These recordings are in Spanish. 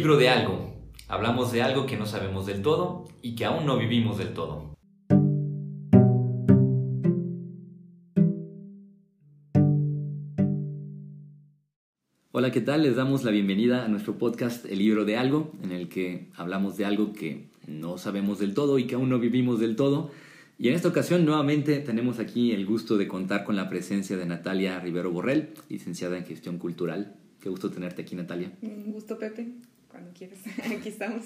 libro de algo. Hablamos de algo que no sabemos del todo y que aún no vivimos del todo. Hola, ¿qué tal? Les damos la bienvenida a nuestro podcast El libro de algo, en el que hablamos de algo que no sabemos del todo y que aún no vivimos del todo. Y en esta ocasión nuevamente tenemos aquí el gusto de contar con la presencia de Natalia Rivero Borrell, licenciada en gestión cultural. Qué gusto tenerte aquí, Natalia. Un gusto, Pepe. Cuando aquí estamos.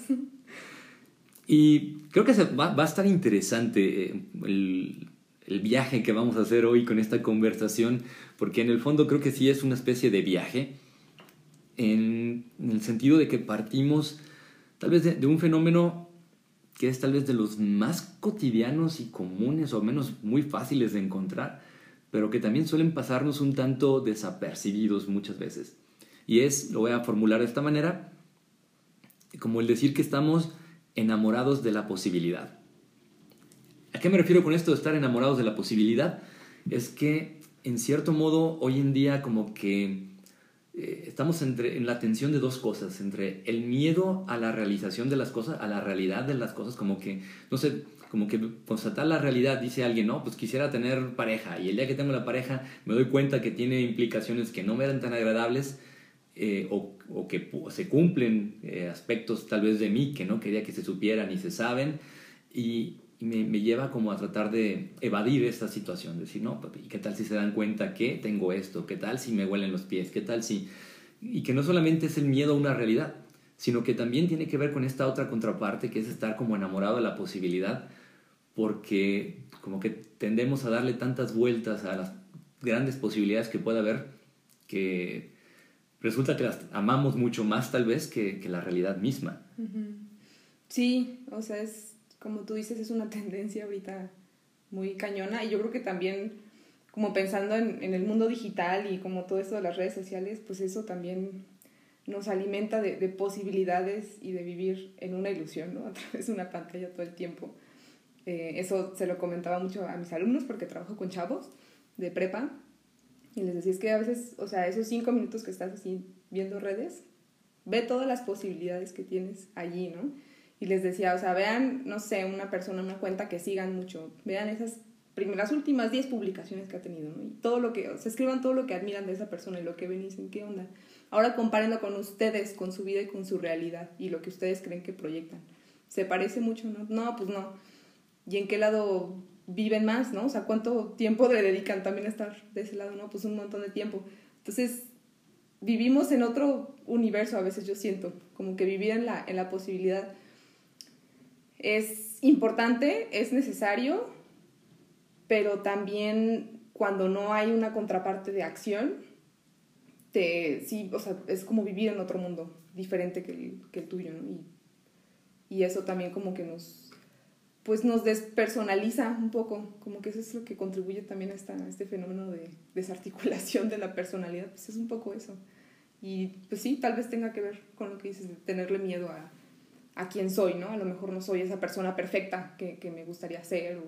Y creo que va, va a estar interesante eh, el, viaje que vamos a hacer hoy con esta conversación, porque en el fondo creo que sí es una especie de viaje, en, en el sentido de que partimos tal vez de, de, un fenómeno que es tal vez de los más cotidianos y comunes, o menos muy fáciles de encontrar, pero que también suelen pasarnos un tanto desapercibidos muchas veces. Y es, lo voy a formular de esta manera, como el decir que estamos enamorados de la posibilidad. ¿A qué me refiero con esto de estar enamorados de la posibilidad? Es que, en cierto modo, hoy en día como que eh, estamos entre, en la tensión de dos cosas, entre el miedo a la realización de las cosas, a la realidad de las cosas, como que, no sé, como que constatar la realidad, dice alguien, no, pues quisiera tener pareja, y el día que tengo la pareja me doy cuenta que tiene implicaciones que no me eran tan agradables, eh, o, o, que se cumplen eh, aspectos tal vez de mí que no quería que se supieran y se saben y, me, me, lleva como a tratar de evadir esta situación, decir, no, papi, ¿qué tal si se dan cuenta que tengo esto? ¿Qué tal si me huelen los pies? ¿Qué tal si...? Y que no solamente es el miedo a una realidad, sino que también tiene que ver con esta otra contraparte que es estar como enamorado de la posibilidad porque como que tendemos a darle tantas vueltas a las grandes posibilidades que pueda haber que resulta que las amamos mucho más tal vez que, la realidad misma. Sí, o sea, es como tú dices, es una tendencia ahorita muy cañona y yo creo que también como pensando en, el mundo digital y como todo esto de las redes sociales, pues eso también nos alimenta de, de posibilidades y de vivir en una ilusión, ¿no? A través de una pantalla todo el tiempo. Eh, eso se lo comentaba mucho a mis alumnos porque trabajo con chavos de prepa y les decía, es que a veces, o sea, esos cinco minutos que estás así viendo redes, ve todas las posibilidades que tienes allí, ¿no? Y les decía, o sea, vean, no sé, una persona, una cuenta que sigan mucho, vean esas primeras, últimas 10 publicaciones que ha tenido, ¿no? Y todo lo que, o sea, escriban todo lo que admiran de esa persona y lo que ven y dicen, ¿qué onda? Ahora compárenlo con ustedes, con su vida y con su realidad y lo que ustedes creen que proyectan. ¿Se parece mucho, no? No, pues no. ¿Y en qué lado viven más, ¿no? O sea, ¿cuánto tiempo le dedican también a estar de ese lado, ¿no? Pues un montón de tiempo. Entonces, vivimos en otro universo a veces, yo siento, como que vivir en la, en la posibilidad es importante, es necesario, pero también cuando no hay una contraparte de acción, te, sí, o sea, es como vivir en otro mundo diferente que el, que el tuyo, ¿no? Y, y eso también como que nos pues nos despersonaliza un poco, como que eso es lo que contribuye también a, esta, este fenómeno de desarticulación de la personalidad, pues es un poco eso. Y pues sí, tal vez tenga que ver con lo que dices, de tenerle miedo a, a quién soy, ¿no? A lo mejor no soy esa persona perfecta que, que me gustaría ser o,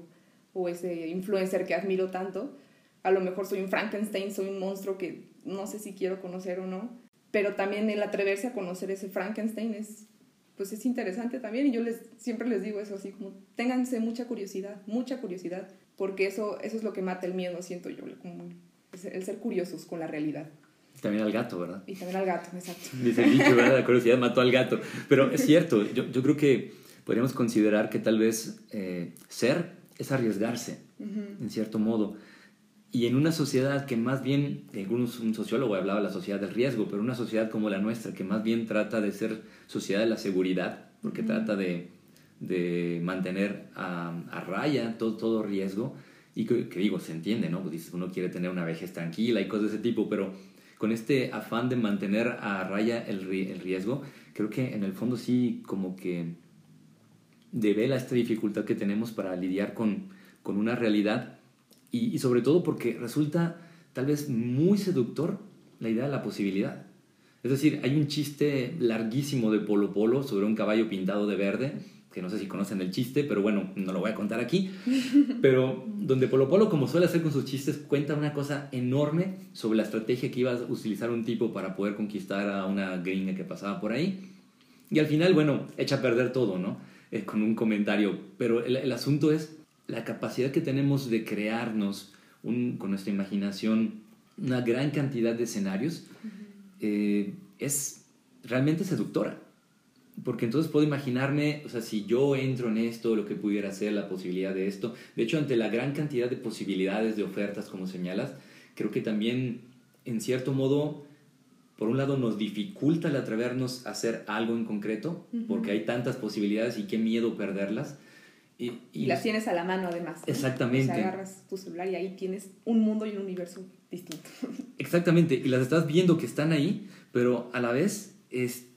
o, ese influencer que admiro tanto. A lo mejor soy un Frankenstein, soy un monstruo que no sé si quiero conocer o no. Pero también el atreverse a conocer ese Frankenstein es pues es interesante también y yo les siempre les digo eso así como ténganse mucha curiosidad, mucha curiosidad, porque eso eso es lo que mata el miedo, siento yo, como el ser curiosos con la realidad. También al gato, ¿verdad? Y también al gato, exacto. Dice el dicho, ¿verdad? La curiosidad mató al gato. Pero es cierto, yo, yo creo que podríamos considerar que tal vez eh, ser es arriesgarse, uh -huh. en cierto modo. Y en una sociedad que más bien, un sociólogo hablaba de la sociedad del riesgo, pero una sociedad como la nuestra, que más bien trata de ser sociedad de la seguridad, porque trata de, de mantener a, a, raya todo, todo riesgo, y que, que, digo, se entiende, ¿no? Pues uno quiere tener una vejez tranquila y cosas de ese tipo, pero con este afán de mantener a raya el, el riesgo, creo que en el fondo sí como que devela esta dificultad que tenemos para lidiar con, con una realidad y, y, sobre todo porque resulta tal vez muy seductor la idea de la posibilidad. Es decir, hay un chiste larguísimo de Polo Polo sobre un caballo pintado de verde, que no sé si conocen el chiste, pero bueno, no lo voy a contar aquí, pero donde Polo Polo, como suele hacer con sus chistes, cuenta una cosa enorme sobre la estrategia que iba a utilizar un tipo para poder conquistar a una gringa que pasaba por ahí. Y al final, bueno, echa a perder todo, ¿no? Eh, con un comentario. Pero el, el, asunto es la capacidad que tenemos de crearnos un, con nuestra imaginación una gran cantidad de escenarios. eh, es realmente seductora. Porque entonces puedo imaginarme, o sea, si yo entro en esto, lo que pudiera ser, la posibilidad de esto. De hecho, ante la gran cantidad de posibilidades, de ofertas, como señalas, creo que también, en cierto modo, por un lado nos dificulta el atrevernos a hacer algo en concreto, uh -huh. porque hay tantas posibilidades y qué miedo perderlas. Y, y, y, las tienes a la mano además. ¿no? Exactamente. O sea, agarras tu celular y ahí tienes un mundo y un universo distinto. Exactamente, y las estás viendo que están ahí, pero a la vez es,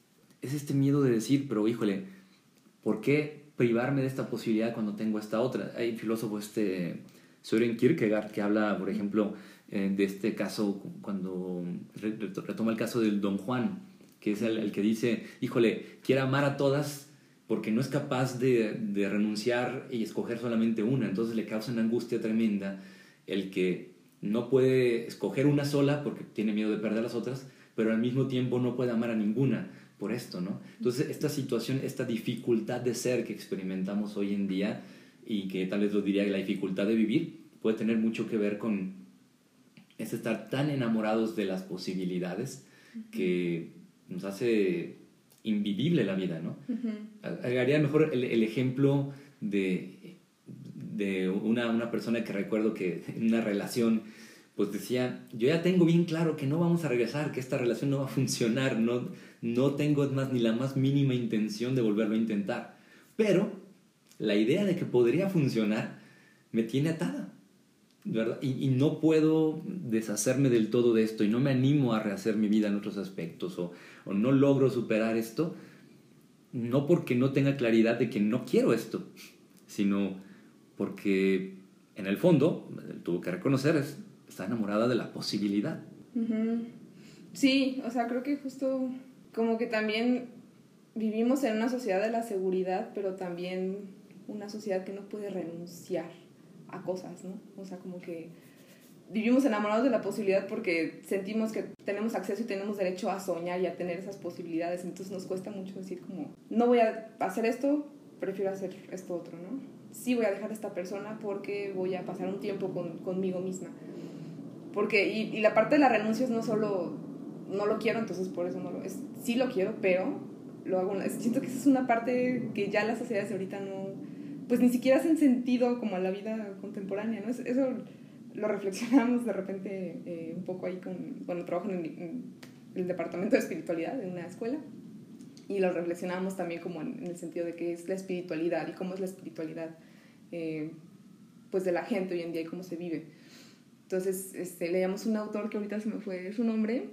es este miedo de decir, pero híjole, ¿por qué privarme de esta posibilidad cuando tengo esta otra? Hay un filósofo, este Søren Kierkegaard, que habla, por ejemplo, eh, de este caso, cuando retoma el caso del Don Juan, que es el, el que dice, híjole, quiere amar a todas porque no es capaz de, de, renunciar y escoger solamente una, entonces le causa una angustia tremenda el que no puede escoger una sola porque tiene miedo de perder las otras, pero al mismo tiempo no puede amar a ninguna por esto, ¿no? Entonces esta situación, esta dificultad de ser que experimentamos hoy en día y que tal vez lo diría la dificultad de vivir, puede tener mucho que ver con es estar tan enamorados de las posibilidades que nos hace invivible la vida, ¿no? Uh -huh. Agregaría mejor el, el ejemplo de, de una, una, persona que recuerdo que en una relación pues decía, yo ya tengo bien claro que no vamos a regresar, que esta relación no va a funcionar, no, no tengo más ni la más mínima intención de volverlo a intentar. Pero la idea de que podría funcionar me tiene atada, Y, no puedo deshacerme del todo de esto y no me animo a rehacer mi vida en otros aspectos o, no logro superar esto, no porque no tenga claridad de que no quiero esto, sino porque en el fondo, tuvo que reconocer, es, está enamorada de la posibilidad. Sí, o sea, creo que justo como que también vivimos en una sociedad de la seguridad, pero también una sociedad que no puede renunciar a cosas, ¿no? O sea, como que vivimos enamorados de la posibilidad porque sentimos que tenemos acceso y tenemos derecho a soñar y a tener esas posibilidades, entonces nos cuesta mucho decir como, no voy a hacer esto, prefiero hacer esto otro, ¿no? Sí voy a dejar a esta persona porque voy a pasar un tiempo con, conmigo misma. Porque, y, y, la parte de la renuncia es no solo, no lo quiero, entonces por eso no lo, es, sí lo quiero, pero lo hago, siento que esa es una parte que ya las sociedades de ahorita no, pues ni siquiera hacen sentido como a la vida contemporánea, ¿no? Eso lo reflexionamos de repente eh, un poco ahí con, cuando trabajo en el, en departamento de espiritualidad de una escuela y lo reflexionamos también como en, en, el sentido de qué es la espiritualidad y cómo es la espiritualidad eh, pues de la gente hoy en día y cómo se vive. Entonces este, leíamos un autor que ahorita se me fue su nombre,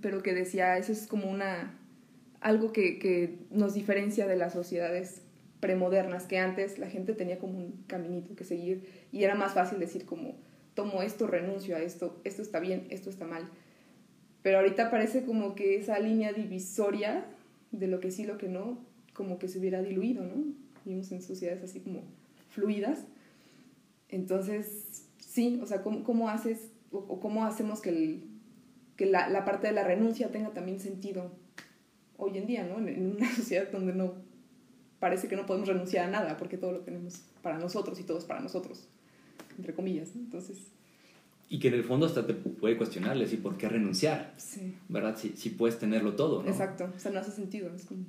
pero que decía, eso es como una, algo que nos diferencia de las sociedades premodernas, que antes la gente tenía como un caminito que seguir y era más fácil decir como, tomo esto, renuncio a esto, esto está bien, esto está mal. Pero ahorita parece como que esa línea divisoria de lo que sí, lo que no, como que se hubiera diluido, ¿no? Vivimos en sociedades así como fluidas. Entonces, sí, o sea, ¿cómo, cómo haces o, cómo hacemos que, el, que la, parte de la renuncia tenga también sentido hoy en día, ¿no? En una sociedad donde no parece que no podemos renunciar a nada porque todo lo tenemos para nosotros y todo es para nosotros entre comillas. Entonces... Y que en el fondo hasta te puede cuestionar, decir, ¿por qué renunciar? Sí. ¿Verdad? Si, si puedes tenerlo todo, ¿no? Exacto, o sea, no hace sentido. Es como...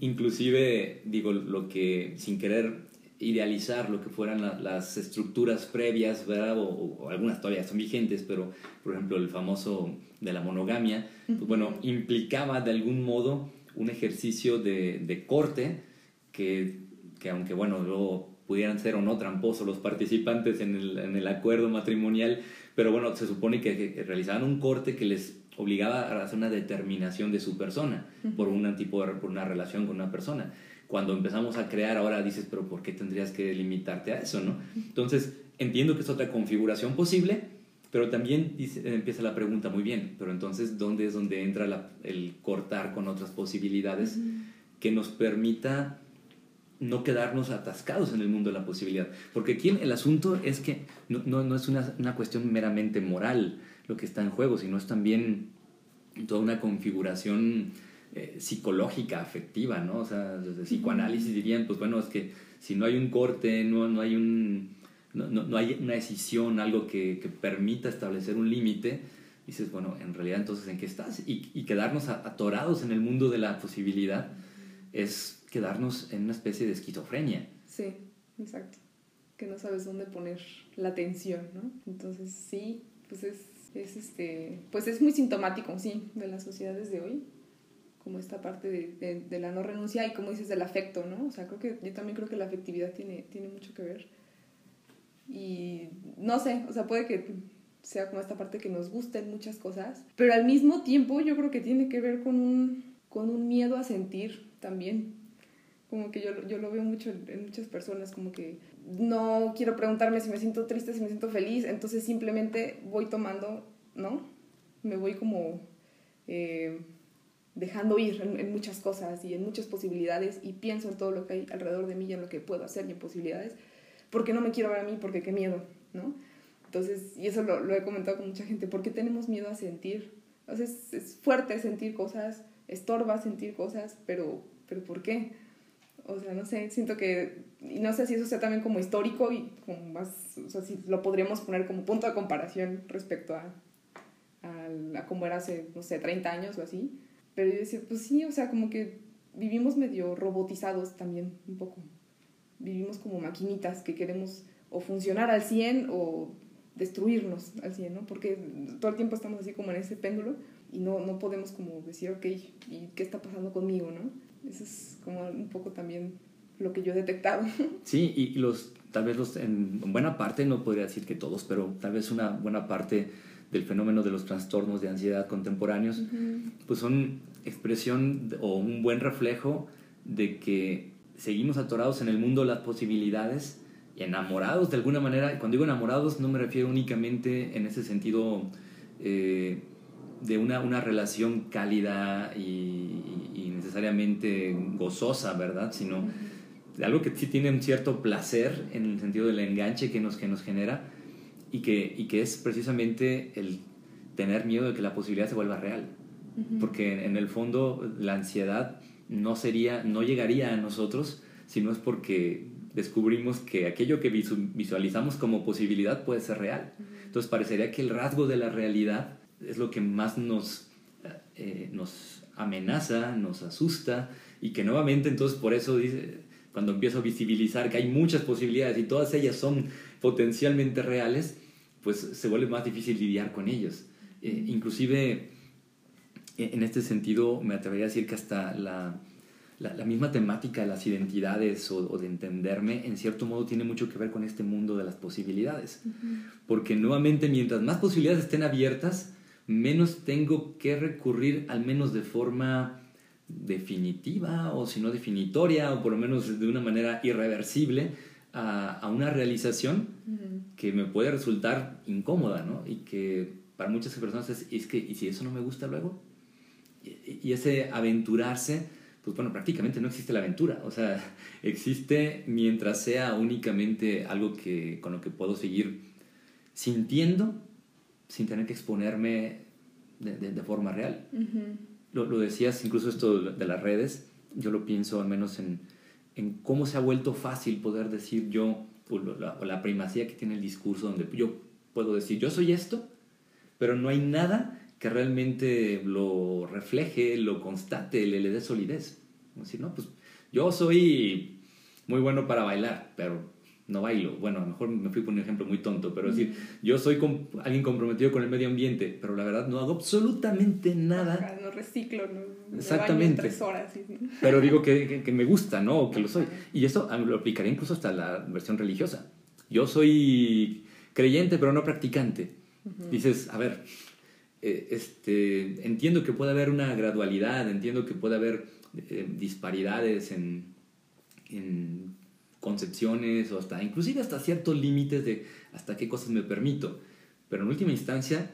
Inclusive, digo, lo que, sin querer idealizar lo que fueran la, las estructuras previas, ¿verdad? O, o, algunas todavía son vigentes, pero, por ejemplo, el famoso de la monogamia, pues bueno, implicaba de algún modo un ejercicio de, de corte que, que, aunque, bueno, luego pudieran ser o no tramposos los participantes en el, en el acuerdo matrimonial, pero bueno, se supone que, que, realizaban un corte que les obligaba a hacer una determinación de su persona uh -huh. por, un tipo de, por una relación con una persona. Cuando empezamos a crear, ahora dices, pero ¿por qué tendrías que limitarte a eso? ¿no? Entonces, entiendo que es otra configuración posible, pero también dice, empieza la pregunta muy bien, pero entonces, ¿dónde es donde entra la, el cortar con otras posibilidades uh -huh. que nos permita no quedarnos atascados en el mundo de la posibilidad. Porque aquí el asunto es que no, no, no es una, una, cuestión meramente moral lo que está en juego, sino es también toda una configuración eh, psicológica, afectiva, ¿no? O sea, desde psicoanálisis dirían, pues bueno, es que si no hay un corte, no, no hay un... No, no, hay una decisión, algo que, que permita establecer un límite, dices, bueno, en realidad entonces en qué estás? Y, y quedarnos atorados en el mundo de la posibilidad es quedarnos en una especie de esquizofrenia. Sí, exacto. Que no sabes dónde poner la atención, ¿no? Entonces sí, pues es, es este, pues es muy sintomático, sí, de las sociedades de hoy como esta parte de, de, la no renuncia y como dices del afecto, ¿no? O sea, creo que yo también creo que la afectividad tiene, tiene mucho que ver. Y no sé, o sea, puede que sea como esta parte que nos gusten muchas cosas, pero al mismo tiempo yo creo que tiene que ver con un, con un miedo a sentir también. Como que yo, yo lo veo mucho en muchas personas, como que no quiero preguntarme si me siento triste, si me siento feliz, entonces simplemente voy tomando, ¿no? Me voy como eh, dejando ir en, en, muchas cosas y en muchas posibilidades y pienso en todo lo que hay alrededor de mí y en lo que puedo hacer y en posibilidades, porque no me quiero ver a mí, porque qué miedo, ¿no? Entonces, y eso lo, lo he comentado con mucha gente, ¿por qué tenemos miedo a sentir? O sea, es, es, fuerte sentir cosas, estorba sentir cosas, pero, pero ¿por qué? O sea, no sé, siento que, y no sé si eso sea también como histórico y como más, o sea, si lo podríamos poner como punto de comparación respecto a, a, a cómo era hace, no sé, 30 años o así. Pero yo decía, pues sí, o sea, como que vivimos medio robotizados también, un poco. Vivimos como maquinitas que queremos o funcionar al 100 o destruirnos al 100, ¿no? Porque todo el tiempo estamos así como en ese péndulo y no, no podemos como decir, ok, ¿y qué está pasando conmigo, no? Eso es como un poco también lo que yo he detectado. Sí, y los, tal vez los, en buena parte, no podría decir que todos, pero tal vez una buena parte del fenómeno de los trastornos de ansiedad contemporáneos, uh -huh. pues son expresión o un buen reflejo de que seguimos atorados en el mundo de las posibilidades enamorados de alguna manera. Cuando digo enamorados no me refiero únicamente en ese sentido eh, de una, una relación cálida y, y, necesariamente gozosa, ¿verdad? Sino de algo que sí tiene un cierto placer en el sentido del enganche que nos, que nos genera y que, y que es precisamente el tener miedo de que la posibilidad se vuelva real. Uh -huh. Porque en el fondo la ansiedad no, sería, no llegaría a nosotros si no es porque descubrimos que aquello que visualizamos como posibilidad puede ser real. Entonces parecería que el rasgo de la realidad es lo que más nos, eh, nos amenaza, nos asusta y que nuevamente entonces por eso dice, cuando empiezo a visibilizar que hay muchas posibilidades y todas ellas son potencialmente reales, pues se vuelve más difícil lidiar con ellos. Eh, inclusive en este sentido me atrevería a decir que hasta la, la, la, misma temática de las identidades o, o, de entenderme, en cierto modo, tiene mucho que ver con este mundo de las posibilidades. Uh -huh. Porque nuevamente, mientras más posibilidades estén abiertas, menos tengo que recurrir, al menos de forma definitiva o si no definitoria, o por lo menos de una manera irreversible, a, a una realización uh -huh. que me puede resultar incómoda, ¿no? Y que para muchas personas es, es que, ¿y si eso no me gusta luego? Y, y ese aventurarse pues bueno, prácticamente no existe la aventura. O sea, existe mientras sea únicamente algo que, con lo que puedo seguir sintiendo sin tener que exponerme de, de, de forma real. Uh -huh. lo, lo, decías, incluso esto de las redes, yo lo pienso al menos en, en cómo se ha vuelto fácil poder decir yo, o la, o la primacía que tiene el discurso, donde yo puedo decir yo soy esto, pero no hay nada que realmente lo refleje, lo constate, le, le dé solidez. Decir, no, pues yo soy muy bueno para bailar, pero no bailo. Bueno, a lo mejor me fui por un ejemplo muy tonto, pero decir, yo soy alguien comprometido con el medio ambiente, pero la verdad no hago absolutamente nada. No reciclo, no. Exactamente. Tres horas, sí. Pero digo que, que, que, me gusta, ¿no? O que lo soy. Y eso lo aplicaría incluso hasta la versión religiosa. Yo soy creyente, pero no practicante. Uh -huh. Dices, a ver, eh, este, entiendo que puede haber una gradualidad, entiendo que puede haber eh, disparidades en, en, concepciones o hasta inclusive hasta ciertos límites de hasta qué cosas me permito. Pero en última instancia,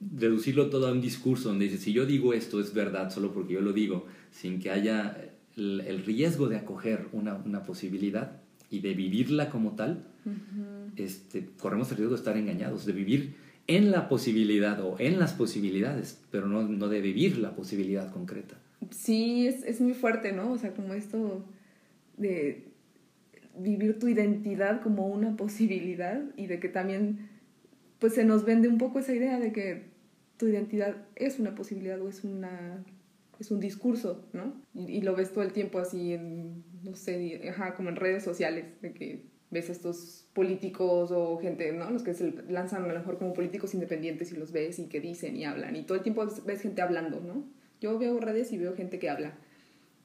reducirlo todo a un discurso donde dice, si yo digo esto es verdad solo porque yo lo digo, sin que haya el, el riesgo de acoger una, una, posibilidad y de vivirla como tal, uh -huh. este, corremos el riesgo de estar engañados, de vivir en la posibilidad o en las posibilidades, pero no, no de vivir la posibilidad concreta. Sí, es, es muy fuerte, ¿no? O sea, como esto de vivir tu identidad como una posibilidad y de que también pues se nos vende un poco esa idea de que tu identidad es una posibilidad o es una es un discurso, ¿no? Y, lo ves todo el tiempo así en, no sé, ajá, como en redes sociales, de que ves estos políticos o gente, ¿no? Los que se lanzan a lo mejor como políticos independientes y los ves y que dicen y hablan y todo el tiempo ves gente hablando, ¿no? Yo veo redes y veo gente que habla.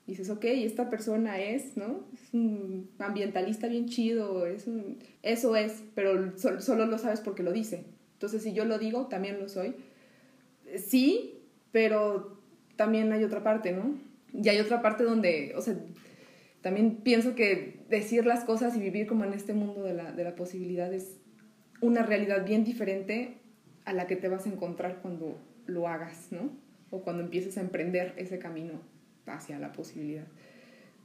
Dices, ok, esta persona es, ¿no? Un ambientalista bien chido, es eso es, pero solo lo sabes porque lo dice. Entonces, si yo lo digo, también lo soy. Sí, pero también hay otra parte, ¿no? Y hay otra parte donde, o sea, también pienso que decir las cosas y vivir como en este mundo de la, de la posibilidad es una realidad bien diferente a la que te vas a encontrar cuando lo hagas, ¿no? O cuando empieces a emprender ese camino hacia la posibilidad.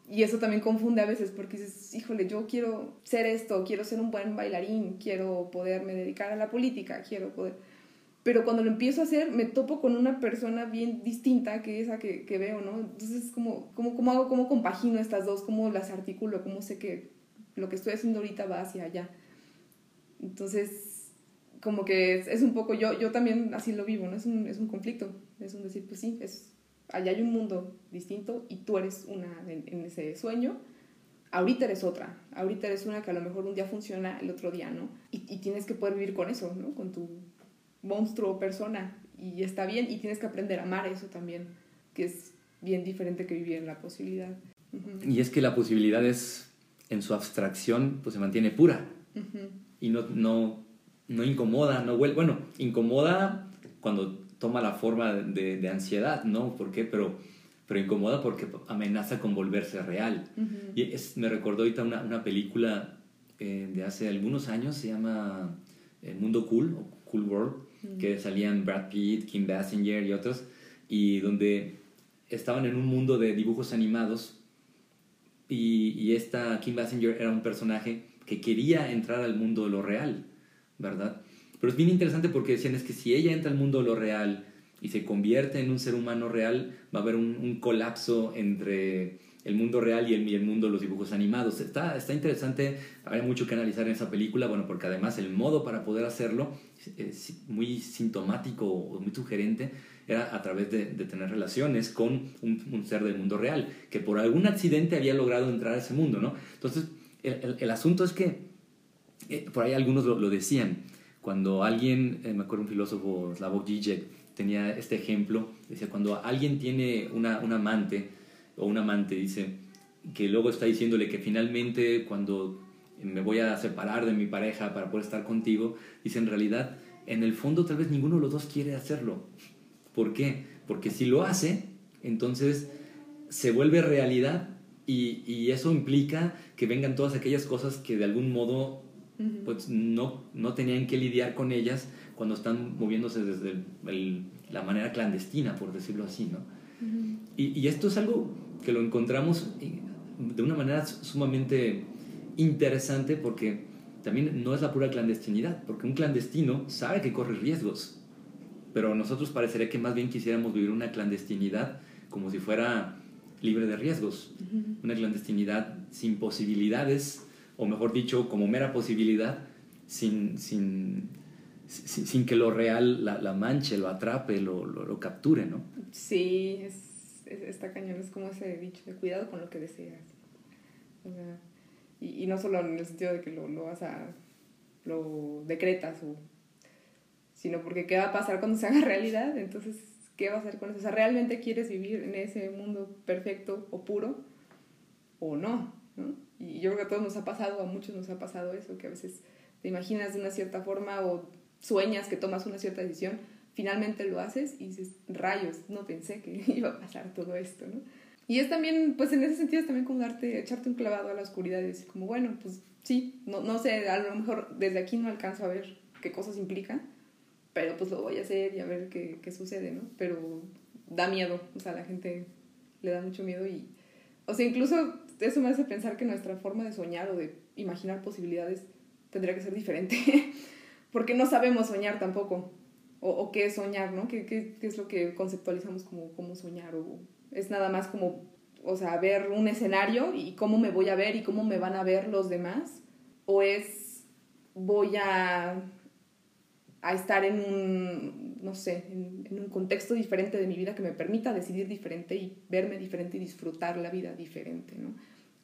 Y eso también confunde a veces porque dices, híjole, yo quiero ser esto, quiero ser un buen bailarín, quiero poderme dedicar a la política, quiero poder... Pero cuando lo empiezo a hacer, me topo con una persona bien distinta que esa que, que veo, ¿no? Entonces, ¿cómo, cómo, cómo hago, cómo compagino estas dos? ¿Cómo las articulo? ¿Cómo sé que lo que estoy haciendo ahorita va hacia allá? Entonces, como que es, es un poco, yo, yo también así lo vivo, ¿no? Es un, es un conflicto, es un decir, pues sí, es, allá hay un mundo distinto y tú eres una en, ese sueño, ahorita eres otra, ahorita eres una que a lo mejor un día funciona, el otro día no, y, y tienes que poder vivir con eso, ¿no? Con tu monstruo o persona, y está bien, y tienes que aprender a amar eso también, que es bien diferente que vivir en la posibilidad. Y es que la posibilidad es, en su abstracción, pues se mantiene pura, y no, no, no incomoda, no huele, bueno, incomoda cuando toma la forma de, de, ansiedad, ¿no? ¿Por qué? Pero, pero incomoda porque amenaza con volverse real. Y es, me recordó ahorita una, una película eh, de hace algunos años, se llama El Mundo Cool, o Cool World, que salían Brad Pitt, Kim Basinger y otros, y donde estaban en un mundo de dibujos animados y, y esta Kim Basinger era un personaje que quería entrar al mundo de lo real, ¿verdad? Pero es bien interesante porque decían es que si ella entra al mundo lo real y se convierte en un ser humano real, va a haber un, colapso entre el mundo real y el, mundo de los dibujos animados. Está, está interesante, hay mucho que analizar en esa película, bueno, porque además el modo para poder hacerlo es muy sintomático o muy sugerente era a través de, tener relaciones con un, ser del mundo real, que por algún accidente había logrado entrar a ese mundo, ¿no? Entonces, el, asunto es que, eh, por ahí algunos lo decían, cuando alguien, eh, me acuerdo un filósofo, Slavoj Žižek, tenía este ejemplo, decía, cuando alguien tiene una, un amante o un amante, dice, que luego está diciéndole que finalmente cuando me voy a separar de mi pareja para poder estar contigo, dice, en realidad, en el fondo tal vez ninguno de los dos quiere hacerlo. ¿Por qué? Porque si lo hace, entonces se vuelve realidad y, y eso implica que vengan todas aquellas cosas que de algún modo pues no, no tenían que lidiar con ellas cuando están moviéndose desde la manera clandestina, por decirlo así, ¿no? y, y, esto es algo que lo encontramos de una manera sumamente interesante porque también no es la pura clandestinidad, porque un clandestino sabe que corre riesgos, pero nosotros parecería que más bien quisiéramos vivir una clandestinidad como si fuera libre de riesgos, una clandestinidad sin posibilidades o mejor dicho, como mera posibilidad, sin, sin, sin, que lo real la, manche, lo atrape, lo, lo, capture, ¿no? Sí, es, es, está cañón, es como ese dicho de cuidado con lo que deseas. Y, no solo en el sentido de que lo, lo vas a, lo decretas, sino porque qué va a pasar cuando se haga realidad, entonces, ¿qué va a hacer con eso? O sea, ¿realmente quieres vivir en ese mundo perfecto o puro o no? ¿no? Y yo creo que a todos nos ha pasado, a muchos nos ha pasado eso, que a veces te imaginas de una cierta forma o sueñas que tomas una cierta decisión, finalmente lo haces y dices, rayos, no pensé que iba a pasar todo esto, ¿no? Y es también, pues en ese sentido es también como darte, echarte un clavado a la oscuridad y decir como, bueno, pues sí, no, no sé, a lo mejor desde aquí no alcanzo a ver qué cosas implican, pero pues lo voy a hacer y a ver qué, qué sucede, ¿no? Pero da miedo, o sea, a la gente le da mucho miedo y, o sea, incluso eso me hace pensar que nuestra forma de soñar o de imaginar posibilidades tendría que ser diferente, porque no sabemos soñar tampoco, o, qué es soñar, ¿no? ¿Qué, ¿Qué, qué, es lo que conceptualizamos como, como soñar? O Es nada más como, o sea, ver un escenario y cómo me voy a ver y cómo me van a ver los demás. O es, voy a, a estar en un, no sé, en, en un contexto diferente de mi vida que me permita decidir diferente y verme diferente y disfrutar la vida diferente, ¿no?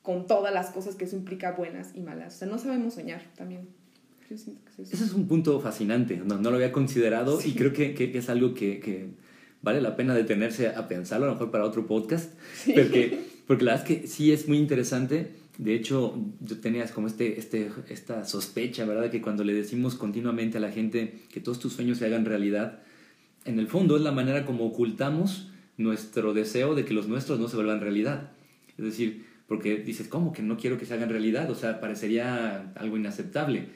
Con todas las cosas que eso implica buenas y malas. O sea, no sabemos soñar también. Yo siento que es eso. Ese es un punto fascinante, no, no lo había considerado Sí. y creo que, que- que es algo que, que vale la pena detenerse a pensarlo, a lo mejor para otro podcast, Sí. porque, porque la verdad es que sí es muy interesante. De hecho, yo tenía como este, este, esta sospecha, ¿verdad? Que cuando le decimos continuamente a la gente que todos tus sueños se hagan realidad, en el fondo es la manera como ocultamos nuestro deseo de que los nuestros no se vuelvan realidad. Es decir, porque dices, ¿cómo que no quiero que se hagan realidad? O sea, parecería algo inaceptable.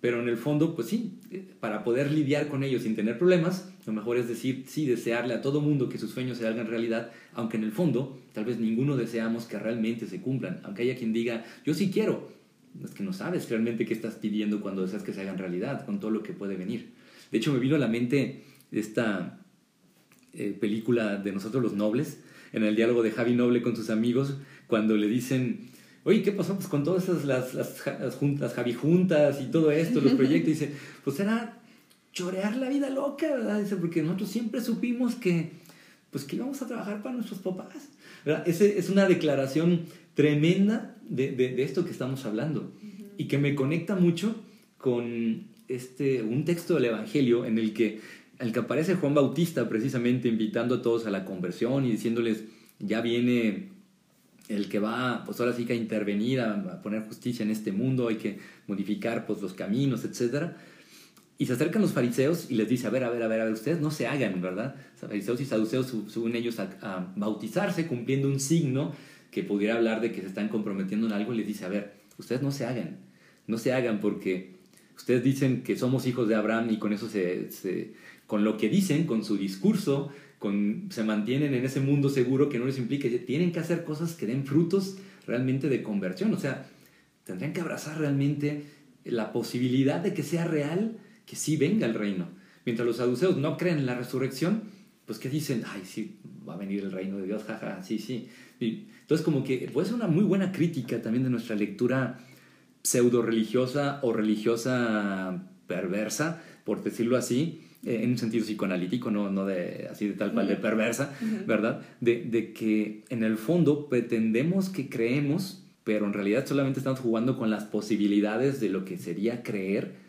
Pero en el fondo, pues sí, para poder lidiar con ellos sin tener problemas, lo mejor es decir, sí, desearle a todo mundo que sus sueños se hagan realidad, aunque en el fondo tal vez ninguno deseamos que realmente se cumplan. Aunque haya quien diga, yo sí quiero. Es que no sabes realmente qué estás pidiendo cuando deseas que se hagan realidad, con todo lo que puede venir. De hecho, me vino a la mente esta eh, película de Nosotros los Nobles, en el diálogo de Javi Noble con sus amigos, cuando le dicen, oye, ¿qué pasó pues, con todas esas las, las, las juntas, Javi Juntas y todo esto, los proyectos? dice, pues era chorear la vida loca, ¿verdad? Dice, porque nosotros siempre supimos que, pues que íbamos a trabajar para nuestros papás. ¿Verdad? Ese es una declaración tremenda de, de, de esto que estamos hablando y que me conecta mucho con este, un texto del Evangelio en el que, el que aparece Juan Bautista precisamente invitando a todos a la conversión y diciéndoles, ya viene el que va, pues ahora sí que a intervenir, a, a poner justicia en este mundo, hay que modificar pues los caminos, etcétera. Y se acercan los fariseos y les dice, a ver, a ver, a ver, a ver, ustedes no se hagan, ¿verdad? Fariseos y saduceos su- suben ellos a, a bautizarse cumpliendo un signo que pudiera hablar de que se están comprometiendo en algo y les dice, a ver, ustedes no se hagan, no se hagan porque ustedes dicen que somos hijos de Abraham y con eso se, se- con lo que dicen, con su discurso, con, se mantienen en ese mundo seguro que no les implica, tienen que hacer cosas que den frutos realmente de conversión, o sea, tendrían que abrazar realmente la posibilidad de que sea real que sí venga el reino. Mientras los saduceos no creen en la resurrección, pues que dicen, ay, sí, va a venir el reino de Dios, jaja, sí, sí. Y entonces como que puede ser una muy buena crítica también de nuestra lectura pseudo religiosa o religiosa perversa, por decirlo así, eh, en un sentido psicoanalítico, no, no de, así de tal cual de perversa, ¿verdad? De, de que en el fondo pretendemos que creemos, pero en realidad solamente estamos jugando con las posibilidades de lo que sería creer,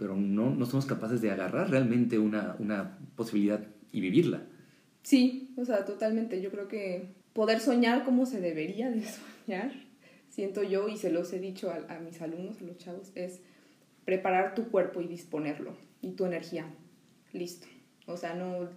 pero no, no somos capaces de agarrar realmente una, una posibilidad y vivirla. Sí, o sea, totalmente. Yo creo que poder soñar como se debería de soñar, siento yo, y se los he dicho a, mis alumnos, los chavos, es preparar tu cuerpo y disponerlo, y tu energía. Listo. O sea, no,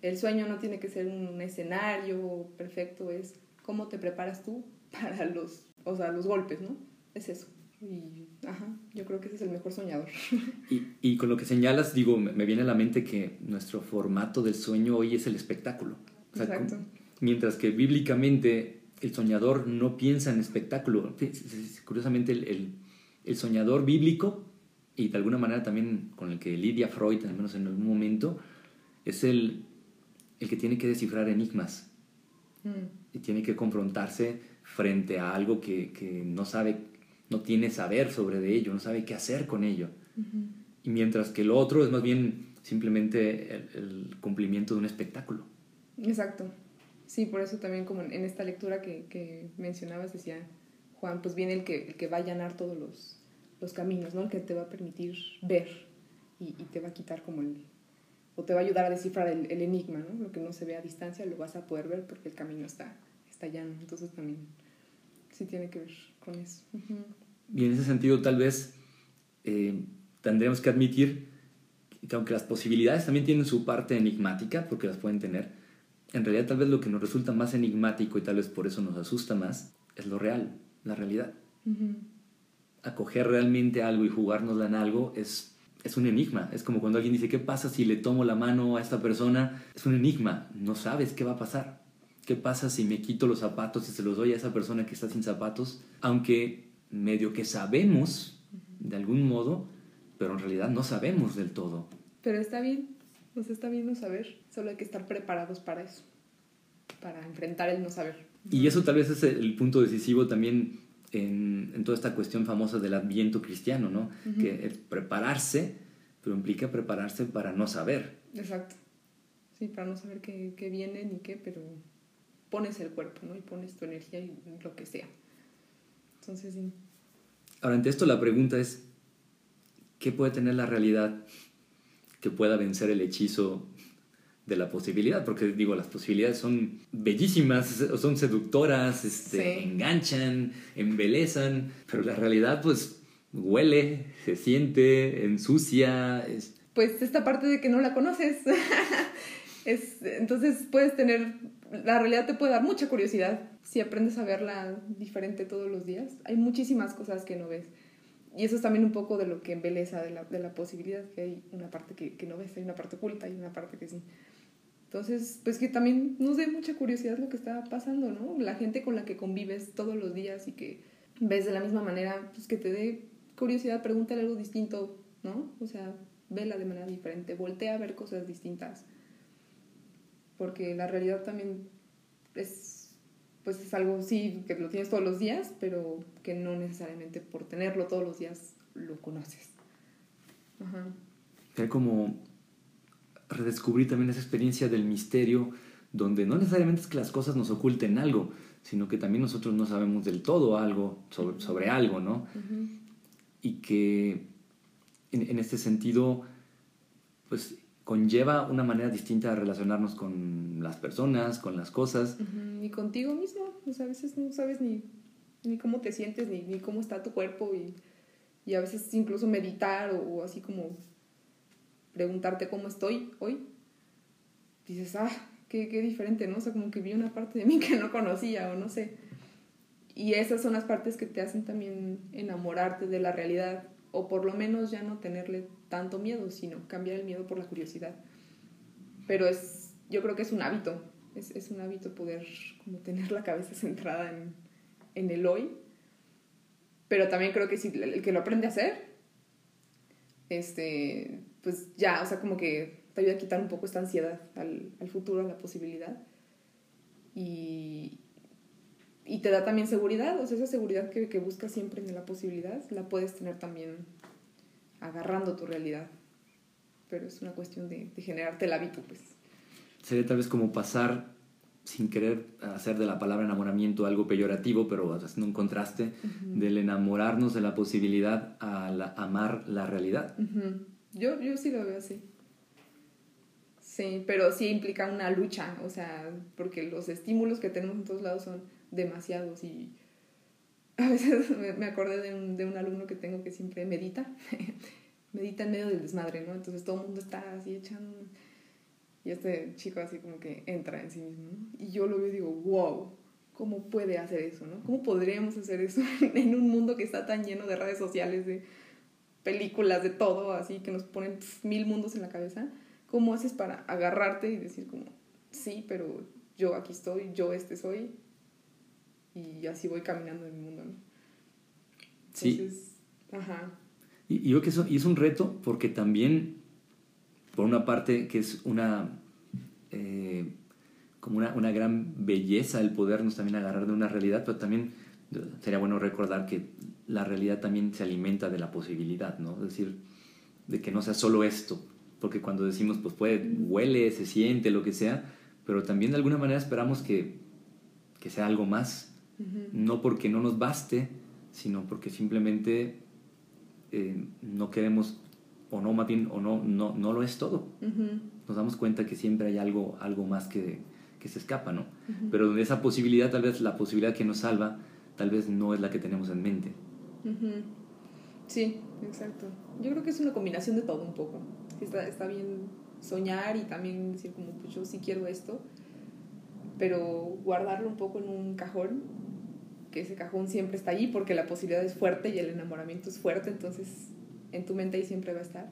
el sueño no tiene que ser un escenario perfecto, es cómo te preparas tú para los, o sea, los golpes, ¿no? Es eso. Y, ajá, yo creo que ese es el mejor soñador. Y, y con lo que señalas, digo, me, me viene a la mente que nuestro formato del sueño hoy es el espectáculo. O sea, Exacto. com- mientras que bíblicamente el soñador no piensa en espectáculo. Curiosamente, el, el- el soñador bíblico, y de alguna manera también con el que lidia Freud, al menos en algún momento, es el, el que tiene que descifrar enigmas Mm. y tiene que confrontarse frente a algo que, que no sabe, no tiene saber sobre de ello, no sabe qué hacer con ello. Y mientras que lo otro es más bien simplemente el, el cumplimiento de un espectáculo. Exacto. Sí, por eso también como en en esta lectura que, que mencionabas decía Juan, pues viene el que, el que va a allanar todos los, los caminos, ¿no? El que te va a permitir ver y, y te va a quitar como el... o te va a ayudar a descifrar el, el enigma, ¿no? Lo que no se ve a distancia lo vas a poder ver porque el camino está, está llano. Entonces también sí tiene que ver con eso. Ujú. Y en ese sentido tal vez eh, tendremos que admitir que aunque las posibilidades también tienen su parte enigmática, porque las pueden tener, en realidad tal vez lo que nos resulta más enigmático y tal vez por eso nos asusta más es lo real, la realidad. Acoger realmente algo y jugárnosla en algo es, es un enigma. Es como cuando alguien dice, ¿qué pasa si le tomo la mano a esta persona? Es un enigma. No sabes qué va a pasar. ¿Qué pasa si me quito los zapatos y se los doy a esa persona que está sin zapatos? Aunque medio que sabemos, de algún modo, pero en realidad no sabemos del todo. Pero está bien, sea, está bien no saber, solo hay que estar preparados para eso. para enfrentar el no saber. Y eso tal vez es el punto decisivo también en, en toda esta cuestión famosa del adviento cristiano, ¿no? Que el prepararse, pero implica prepararse para no saber. Exacto. Sí, para no saber qué, qué viene ni qué, pero pones el cuerpo, ¿no? Y pones tu energía y lo que sea. Entonces, sí. Ahora, ante esto la pregunta es, ¿qué puede tener la realidad que pueda vencer el hechizo de la posibilidad? Porque digo, las posibilidades son bellísimas, son seductoras, este, enganchan, embelezan, pero la realidad pues huele, se siente, ensucia. Pues esta parte de que no la conoces. es, entonces puedes tener, la realidad te puede dar mucha curiosidad si aprendes a verla diferente todos los días. Hay muchísimas cosas que no ves. Y eso es también un poco de lo que embeleza de la, de la posibilidad, que hay una parte que, que, no ves, hay una parte oculta y una parte que sí. Entonces, pues que también nos dé mucha curiosidad lo que está pasando, ¿no? La gente con la que convives todos los días y que ves de la misma manera, pues que te dé curiosidad, pregúntale algo distinto, ¿no? O sea, vela de manera diferente, voltea a ver cosas distintas. Porque la realidad también es pues es algo, sí, que lo tienes todos los días, pero que no necesariamente por tenerlo todos los días lo conoces. Ajá. Como redescubrir también esa experiencia del misterio, donde no necesariamente es que las cosas nos oculten algo, sino que también nosotros no sabemos del todo algo sobre, sobre algo, ¿no? Y que en, en, este sentido, pues conlleva una manera distinta de relacionarnos con las personas, con las cosas. Y contigo mismo. A veces no sabes ni, ni cómo te sientes, ni, ni, cómo está tu cuerpo. Y, y a veces incluso meditar o, o, así como preguntarte cómo estoy hoy. Dices, ah, qué, qué diferente, ¿no? O sea, como que vi una parte de mí que no conocía o no sé. Y esas son las partes que te hacen también enamorarte de la realidad o por lo menos ya no tenerle tanto miedo, sino cambiar el miedo por la curiosidad. Pero es, yo creo que es un hábito, es, es un hábito poder como tener la cabeza centrada en, en, el hoy, pero también creo que si el que lo aprende a hacer, este, pues ya, o sea, como que te ayuda a quitar un poco esta ansiedad al, al futuro, a la posibilidad. Y, y te da también seguridad, o sea, esa seguridad que, que buscas siempre en la posibilidad, la puedes tener también agarrando tu realidad. Pero es una cuestión de, de generarte el hábito, pues. Sería tal vez como pasar sin querer hacer de la palabra enamoramiento algo peyorativo, pero haciendo un contraste uh -huh. del enamorarnos de la posibilidad a la, amar la realidad. Uh -huh. yo, yo sí lo veo así. Sí, pero sí implica una lucha, o sea, porque los estímulos que tenemos en todos lados son demasiados y a veces me acordé de un, de un alumno que tengo que siempre medita, medita en medio del desmadre, ¿no? Entonces todo el mundo está así echando y este chico así como que entra en sí mismo, ¿no? Y yo lo veo y digo, wow, ¿cómo puede hacer eso, no? ¿Cómo podríamos hacer eso en un mundo que está tan lleno de redes sociales, de películas, de todo, así que nos ponen pff, mil mundos en la cabeza? ¿Cómo haces para agarrarte y decir como, sí, pero yo aquí estoy, yo este soy, y así voy caminando en el mundo, ¿no? Entonces, sí. ajá. Y, y yo que eso, y es un reto porque también, por una parte, que es una, eh, como una, una gran belleza el podernos también agarrar de una realidad, pero también sería bueno recordar que la realidad también se alimenta de la posibilidad, ¿no? Es decir, de que no sea solo esto, porque cuando decimos, pues puede, huele, se siente, lo que sea, pero también de alguna manera esperamos que, que sea algo más, Uh -huh. No porque no nos baste, sino porque simplemente eh, no queremos, o no, más bien, o no, no, no lo es todo. Uh -huh. Nos damos cuenta que siempre hay algo, algo más que, que se escapa, ¿no? Uh -huh. Pero donde esa posibilidad, tal vez la posibilidad que nos salva, tal vez no es la que tenemos en mente. Sí, exacto. Yo creo que es una combinación de todo un poco. Está, está bien soñar y también decir como, pues yo sí quiero esto, pero guardarlo un poco en un cajón que ese cajón siempre está ahí porque la posibilidad es fuerte y el enamoramiento es fuerte, entonces en tu mente ahí siempre va a estar,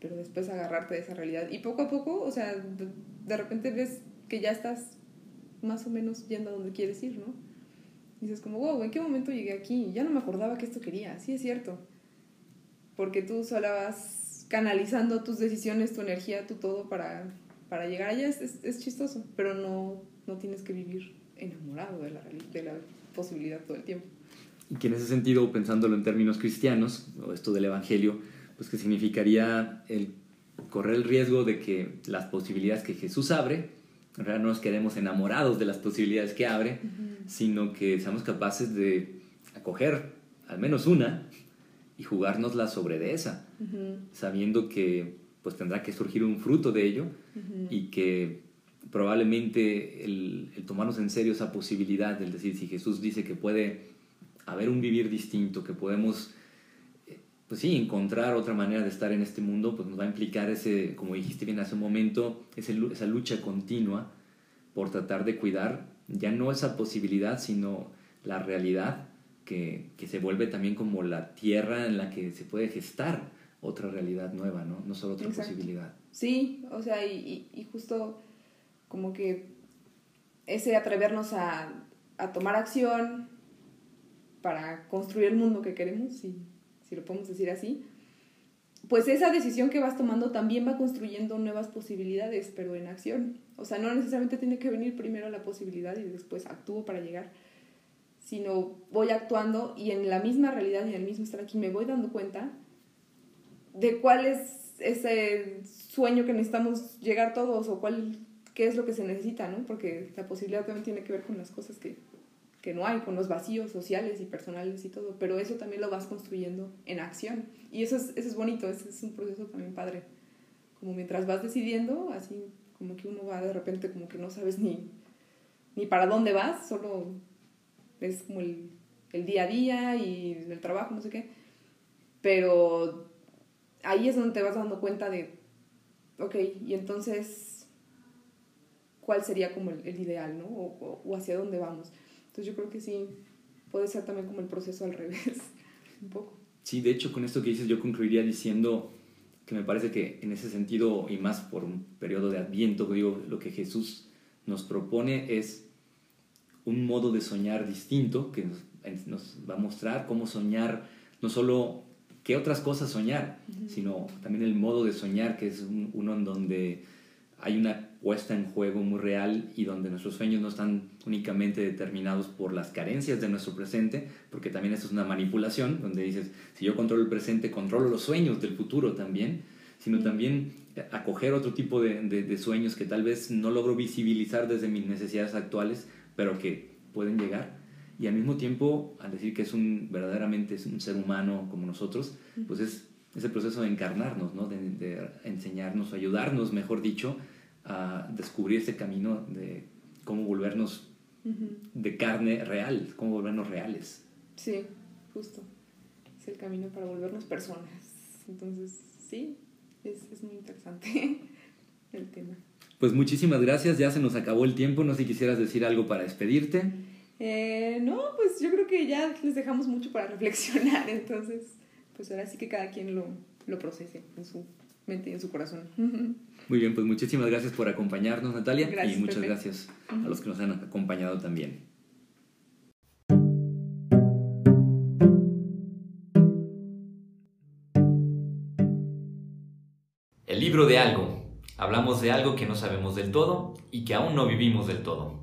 pero después agarrarte de esa realidad. Y poco a poco, o sea, de, repente ves que ya estás más o menos yendo a donde quieres ir, ¿no? Dices como, wow, ¿en qué momento llegué aquí? Ya no me acordaba que esto quería, sí es cierto, porque tú sola vas canalizando tus decisiones, tu energía, tu todo para para llegar allá. Es, es, chistoso, pero no, no tienes que vivir enamorado de la, de la posibilidad todo el tiempo. Y que en ese sentido, pensándolo en términos cristianos, o esto del Evangelio, pues que significaría el correr el riesgo de que las posibilidades que Jesús abre, en realidad no nos quedemos enamorados de las posibilidades que abre, sino que seamos capaces de acoger al menos una y jugárnosla sobre de esa, sabiendo que pues tendrá que surgir un fruto de ello y que probablemente el, el, tomarnos en serio esa posibilidad, el decir, si Jesús dice que puede haber un vivir distinto, que podemos, eh, pues sí, encontrar otra manera de estar en este mundo, pues nos va a implicar ese, como dijiste bien hace un momento, ese, esa lucha continua por tratar de cuidar ya no esa posibilidad, sino la realidad que, que, se vuelve también como la tierra en la que se puede gestar otra realidad nueva, ¿no? No solo otra posibilidad. Sí, o sea, y, y, justo como que ese atrevernos a, a, tomar acción para construir el mundo que queremos, si, si lo podemos decir así, pues esa decisión que vas tomando también va construyendo nuevas posibilidades, pero en acción. O sea, no necesariamente tiene que venir primero la posibilidad y después actúo para llegar sino voy actuando y en la misma realidad y en el mismo estar aquí me voy dando cuenta de cuál es ese sueño que necesitamos llegar todos o cuál, qué es lo que se necesita, ¿no? Porque la posibilidad también tiene que ver con las cosas que, que no hay, con los vacíos sociales y personales y todo, pero eso también lo vas construyendo en acción. Y eso es, eso es bonito, ese es un proceso también padre. Como mientras vas decidiendo, así como que uno va de repente como que no sabes ni, ni para dónde vas, solo es como el, el día a día y el trabajo, no sé qué. Pero ahí es donde te vas dando cuenta de, ok, y entonces, ¿cuál sería como el, ideal, ¿no? O, o, hacia dónde vamos. Entonces yo creo que sí, puede ser también como el proceso al revés, un poco. Sí, de hecho, con esto que dices, yo concluiría diciendo que me parece que en ese sentido, y más por un periodo de adviento, digo, lo que Jesús nos propone es un modo de soñar distinto que nos, va a mostrar cómo soñar, no solo qué otras cosas soñar, sino también el modo de soñar, que es uno en donde hay una puesta en juego muy real y donde nuestros sueños no están únicamente determinados por las carencias de nuestro presente, porque también eso es una manipulación, donde dices, si yo controlo el presente, controlo los sueños del futuro también, sino también acoger otro tipo de, de sueños que tal vez no logro visibilizar desde mis necesidades actuales, pero que pueden llegar. Y al mismo tiempo, al decir que es un verdaderamente es un ser humano como nosotros, pues es ese proceso de encarnarnos, ¿no? de, de enseñarnos, ayudarnos, mejor dicho, a descubrir ese camino de cómo volvernos de carne real, cómo volvernos reales. Sí, justo. Es el camino para volvernos personas. Entonces, sí, es, es muy interesante el tema. Pues muchísimas gracias, ya se nos acabó el tiempo, no sé si quisieras decir algo para despedirte. Eh, no, pues yo creo que ya les dejamos mucho para reflexionar, entonces, pues ahora sí que cada quien lo, lo procese en su mente y en su corazón. Muy bien, pues muchísimas gracias por acompañarnos, Natalia, y muchas gracias a los que nos han acompañado también. El libro de algo Hablamos de algo que no sabemos del todo y que aún no vivimos del todo.